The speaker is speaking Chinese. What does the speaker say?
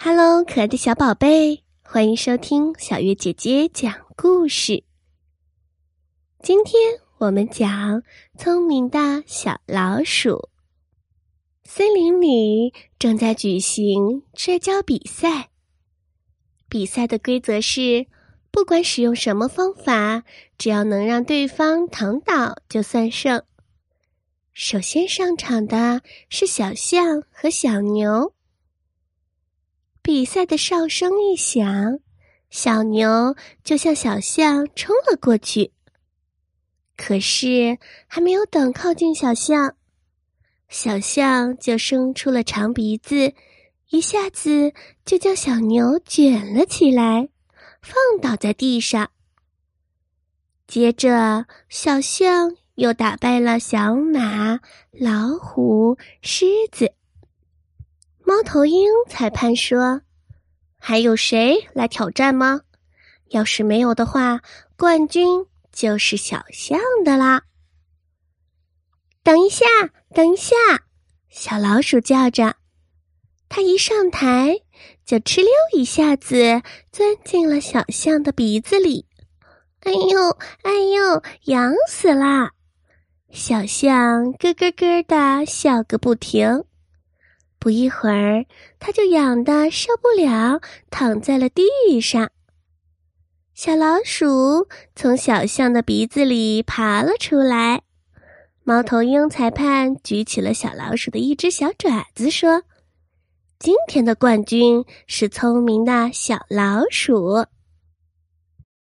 Hello，可爱的小宝贝，欢迎收听小月姐姐讲故事。今天我们讲聪明的小老鼠。森林里正在举行摔跤比赛。比赛的规则是，不管使用什么方法，只要能让对方躺倒，就算胜。首先上场的是小象和小牛。比赛的哨声一响，小牛就向小象冲了过去。可是还没有等靠近小象，小象就伸出了长鼻子，一下子就将小牛卷了起来，放倒在地上。接着，小象又打败了小马、老虎、狮子。猫头鹰裁判说：“还有谁来挑战吗？要是没有的话，冠军就是小象的啦。”等一下，等一下！小老鼠叫着，它一上台就哧溜一下子钻进了小象的鼻子里。哎呦，哎呦，痒死啦！小象咯咯咯的笑个不停。不一会儿，他就痒得受不了，躺在了地上。小老鼠从小象的鼻子里爬了出来。猫头鹰裁判举起了小老鼠的一只小爪子，说：“今天的冠军是聪明的小老鼠。”